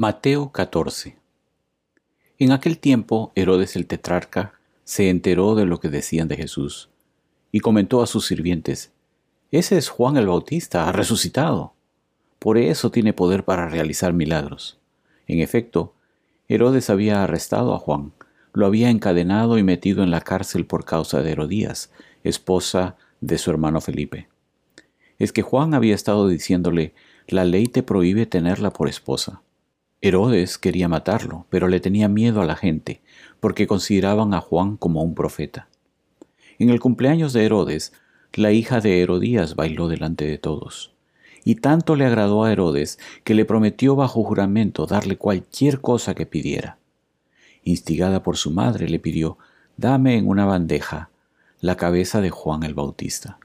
Mateo 14 En aquel tiempo Herodes el tetrarca se enteró de lo que decían de Jesús y comentó a sus sirvientes, Ese es Juan el Bautista, ha resucitado. Por eso tiene poder para realizar milagros. En efecto, Herodes había arrestado a Juan, lo había encadenado y metido en la cárcel por causa de Herodías, esposa de su hermano Felipe. Es que Juan había estado diciéndole, la ley te prohíbe tenerla por esposa. Herodes quería matarlo, pero le tenía miedo a la gente, porque consideraban a Juan como un profeta. En el cumpleaños de Herodes, la hija de Herodías bailó delante de todos. Y tanto le agradó a Herodes que le prometió bajo juramento darle cualquier cosa que pidiera. Instigada por su madre, le pidió, dame en una bandeja la cabeza de Juan el Bautista.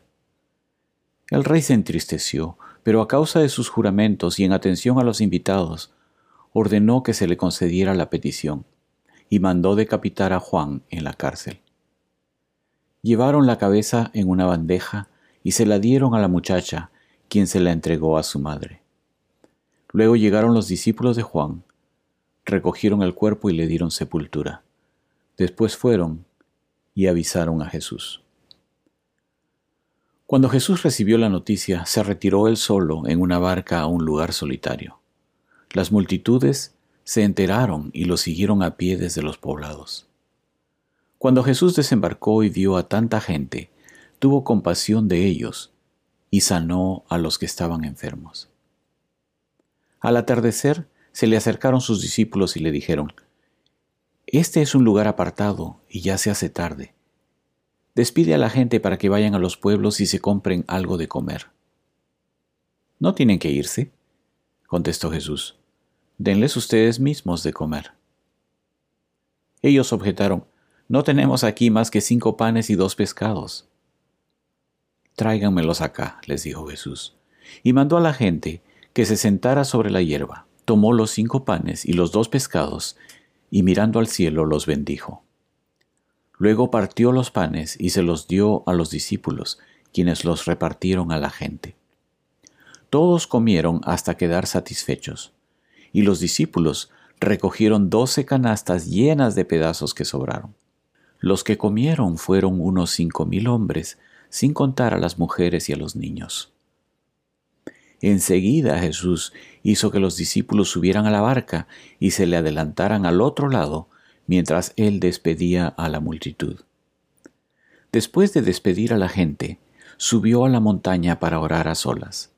El rey se entristeció, pero a causa de sus juramentos y en atención a los invitados, ordenó que se le concediera la petición y mandó decapitar a Juan en la cárcel. Llevaron la cabeza en una bandeja y se la dieron a la muchacha, quien se la entregó a su madre. Luego llegaron los discípulos de Juan, recogieron el cuerpo y le dieron sepultura. Después fueron y avisaron a Jesús. Cuando Jesús recibió la noticia, se retiró él solo en una barca a un lugar solitario. Las multitudes se enteraron y lo siguieron a pie desde los poblados. Cuando Jesús desembarcó y vio a tanta gente, tuvo compasión de ellos y sanó a los que estaban enfermos. Al atardecer se le acercaron sus discípulos y le dijeron, Este es un lugar apartado y ya se hace tarde. Despide a la gente para que vayan a los pueblos y se compren algo de comer. No tienen que irse, contestó Jesús denles ustedes mismos de comer. Ellos objetaron, no tenemos aquí más que cinco panes y dos pescados. Tráiganmelos acá, les dijo Jesús, y mandó a la gente que se sentara sobre la hierba, tomó los cinco panes y los dos pescados, y mirando al cielo los bendijo. Luego partió los panes y se los dio a los discípulos, quienes los repartieron a la gente. Todos comieron hasta quedar satisfechos y los discípulos recogieron doce canastas llenas de pedazos que sobraron. Los que comieron fueron unos cinco mil hombres, sin contar a las mujeres y a los niños. Enseguida Jesús hizo que los discípulos subieran a la barca y se le adelantaran al otro lado, mientras él despedía a la multitud. Después de despedir a la gente, subió a la montaña para orar a solas.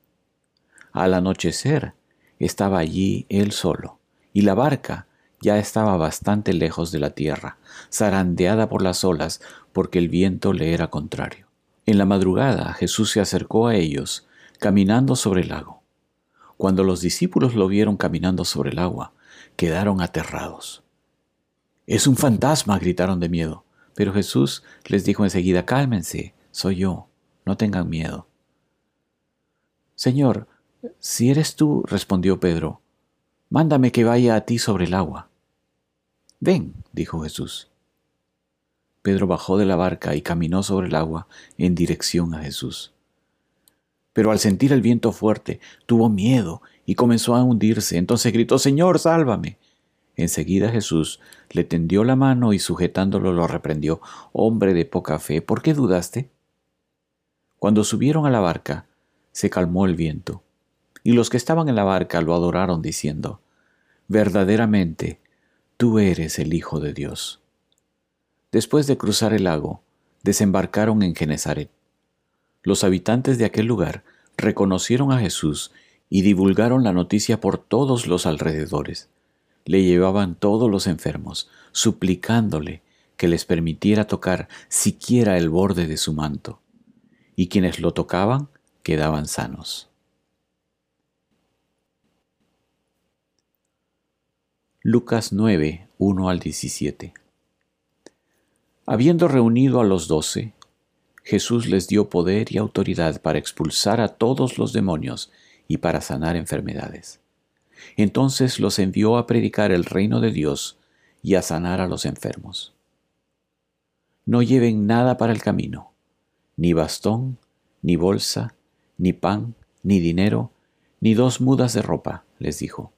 Al anochecer, estaba allí él solo, y la barca ya estaba bastante lejos de la tierra, zarandeada por las olas, porque el viento le era contrario. En la madrugada Jesús se acercó a ellos, caminando sobre el lago. Cuando los discípulos lo vieron caminando sobre el agua, quedaron aterrados. Es un fantasma, gritaron de miedo. Pero Jesús les dijo enseguida, cálmense, soy yo, no tengan miedo. Señor, si eres tú, respondió Pedro, mándame que vaya a ti sobre el agua. Ven, dijo Jesús. Pedro bajó de la barca y caminó sobre el agua en dirección a Jesús. Pero al sentir el viento fuerte, tuvo miedo y comenzó a hundirse. Entonces gritó, Señor, sálvame. Enseguida Jesús le tendió la mano y sujetándolo lo reprendió, Hombre de poca fe, ¿por qué dudaste? Cuando subieron a la barca, se calmó el viento y los que estaban en la barca lo adoraron diciendo, Verdaderamente, tú eres el Hijo de Dios. Después de cruzar el lago, desembarcaron en Genezaret. Los habitantes de aquel lugar reconocieron a Jesús y divulgaron la noticia por todos los alrededores. Le llevaban todos los enfermos, suplicándole que les permitiera tocar siquiera el borde de su manto, y quienes lo tocaban quedaban sanos. Lucas 9, 1 al 17. Habiendo reunido a los doce, Jesús les dio poder y autoridad para expulsar a todos los demonios y para sanar enfermedades. Entonces los envió a predicar el reino de Dios y a sanar a los enfermos. No lleven nada para el camino, ni bastón, ni bolsa, ni pan, ni dinero, ni dos mudas de ropa, les dijo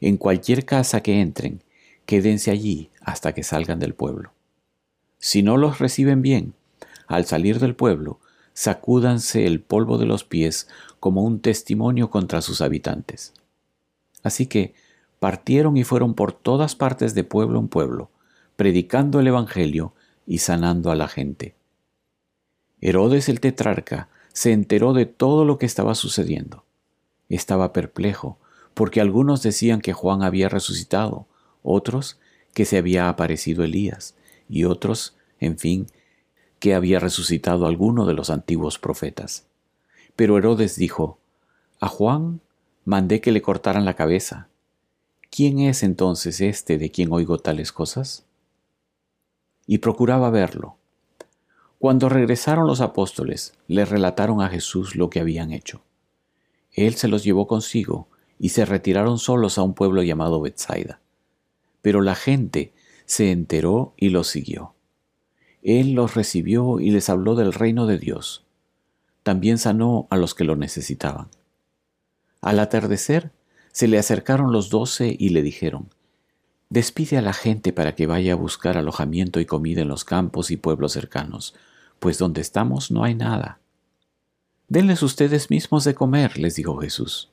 En cualquier casa que entren, quédense allí hasta que salgan del pueblo. Si no los reciben bien, al salir del pueblo, sacúdanse el polvo de los pies como un testimonio contra sus habitantes. Así que partieron y fueron por todas partes de pueblo en pueblo, predicando el Evangelio y sanando a la gente. Herodes el tetrarca se enteró de todo lo que estaba sucediendo. Estaba perplejo, porque algunos decían que Juan había resucitado, otros que se había aparecido Elías, y otros, en fin, que había resucitado alguno de los antiguos profetas. Pero Herodes dijo, A Juan mandé que le cortaran la cabeza. ¿Quién es entonces este de quien oigo tales cosas? Y procuraba verlo. Cuando regresaron los apóstoles, le relataron a Jesús lo que habían hecho. Él se los llevó consigo y se retiraron solos a un pueblo llamado Bethsaida. Pero la gente se enteró y los siguió. Él los recibió y les habló del reino de Dios. También sanó a los que lo necesitaban. Al atardecer, se le acercaron los doce y le dijeron, Despide a la gente para que vaya a buscar alojamiento y comida en los campos y pueblos cercanos, pues donde estamos no hay nada. Denles ustedes mismos de comer, les dijo Jesús.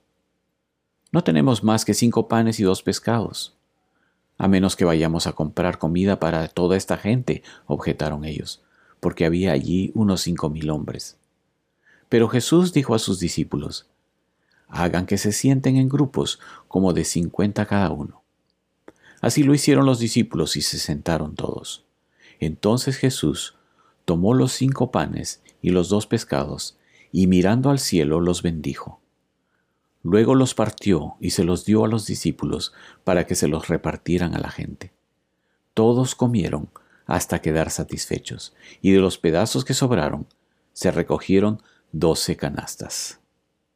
No tenemos más que cinco panes y dos pescados a menos que vayamos a comprar comida para toda esta gente, objetaron ellos, porque había allí unos cinco mil hombres. Pero Jesús dijo a sus discípulos, hagan que se sienten en grupos como de cincuenta cada uno. Así lo hicieron los discípulos y se sentaron todos. Entonces Jesús tomó los cinco panes y los dos pescados, y mirando al cielo los bendijo Luego los partió y se los dio a los discípulos para que se los repartieran a la gente. Todos comieron hasta quedar satisfechos, y de los pedazos que sobraron se recogieron doce canastas.